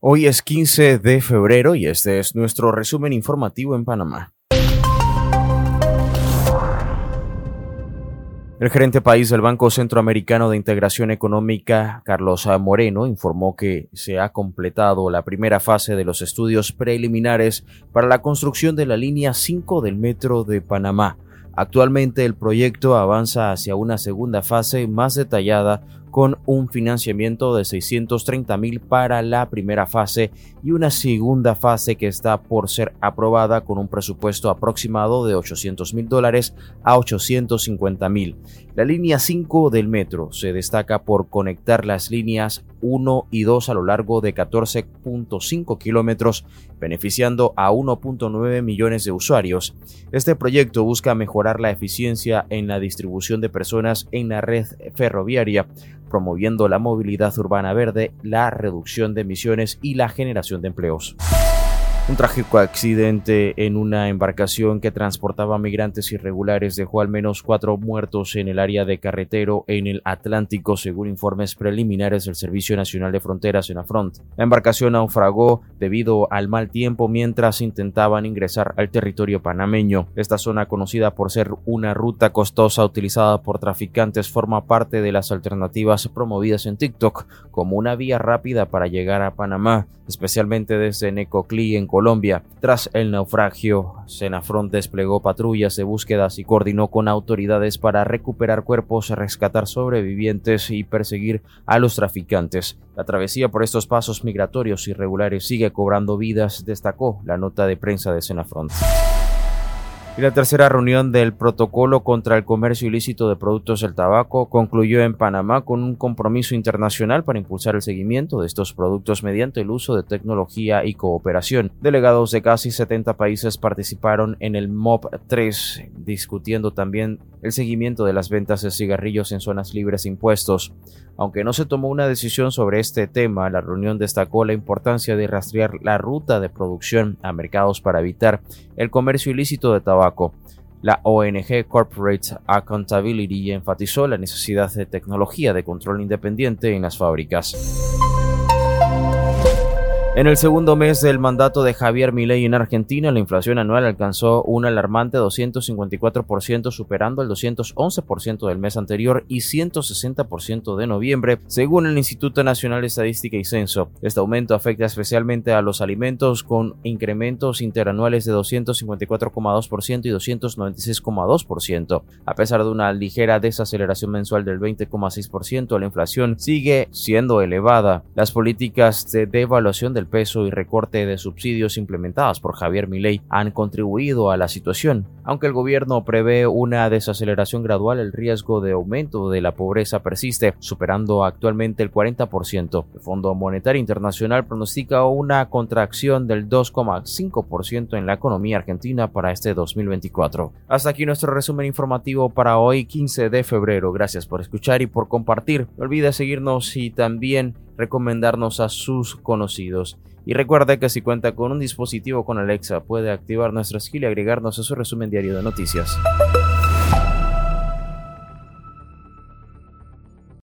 Hoy es 15 de febrero y este es nuestro resumen informativo en Panamá. El gerente país del Banco Centroamericano de Integración Económica, Carlos Moreno, informó que se ha completado la primera fase de los estudios preliminares para la construcción de la línea 5 del Metro de Panamá. Actualmente el proyecto avanza hacia una segunda fase más detallada con un financiamiento de 630 mil para la primera fase y una segunda fase que está por ser aprobada con un presupuesto aproximado de 800 mil dólares a 850 mil. La línea 5 del metro se destaca por conectar las líneas 1 y 2 a lo largo de 14.5 kilómetros, beneficiando a 1.9 millones de usuarios. Este proyecto busca mejorar la eficiencia en la distribución de personas en la red ferroviaria, promoviendo la movilidad urbana verde, la reducción de emisiones y la generación de empleos. Un trágico accidente en una embarcación que transportaba migrantes irregulares dejó al menos cuatro muertos en el área de carretero en el Atlántico, según informes preliminares del Servicio Nacional de Fronteras en Afront. La embarcación naufragó debido al mal tiempo mientras intentaban ingresar al territorio panameño. Esta zona, conocida por ser una ruta costosa utilizada por traficantes, forma parte de las alternativas promovidas en TikTok como una vía rápida para llegar a Panamá, especialmente desde Necoclí en Colombia. Tras el naufragio, Senafront desplegó patrullas de búsquedas y coordinó con autoridades para recuperar cuerpos, rescatar sobrevivientes y perseguir a los traficantes. La travesía por estos pasos migratorios irregulares sigue cobrando vidas, destacó la nota de prensa de Senafront. Y la tercera reunión del protocolo contra el comercio ilícito de productos del tabaco concluyó en Panamá con un compromiso internacional para impulsar el seguimiento de estos productos mediante el uso de tecnología y cooperación. Delegados de casi 70 países participaron en el MOP 3, discutiendo también el seguimiento de las ventas de cigarrillos en zonas libres de impuestos. Aunque no se tomó una decisión sobre este tema, la reunión destacó la importancia de rastrear la ruta de producción a mercados para evitar el comercio ilícito de tabaco. La ONG Corporate Accountability enfatizó la necesidad de tecnología de control independiente en las fábricas. En el segundo mes del mandato de Javier Milei en Argentina, la inflación anual alcanzó un alarmante 254%, superando el 211% del mes anterior y 160% de noviembre, según el Instituto Nacional de Estadística y Censo. Este aumento afecta especialmente a los alimentos, con incrementos interanuales de 254,2% y 296,2%. A pesar de una ligera desaceleración mensual del 20,6%, la inflación sigue siendo elevada. Las políticas de devaluación del peso y recorte de subsidios implementadas por Javier Milei han contribuido a la situación. Aunque el gobierno prevé una desaceleración gradual, el riesgo de aumento de la pobreza persiste, superando actualmente el 40%. El Fondo Monetario Internacional pronostica una contracción del 2,5% en la economía argentina para este 2024. Hasta aquí nuestro resumen informativo para hoy 15 de febrero. Gracias por escuchar y por compartir. No olvide seguirnos y también recomendarnos a sus conocidos. Y recuerde que si cuenta con un dispositivo con Alexa puede activar nuestra skill y agregarnos a su resumen diario de noticias.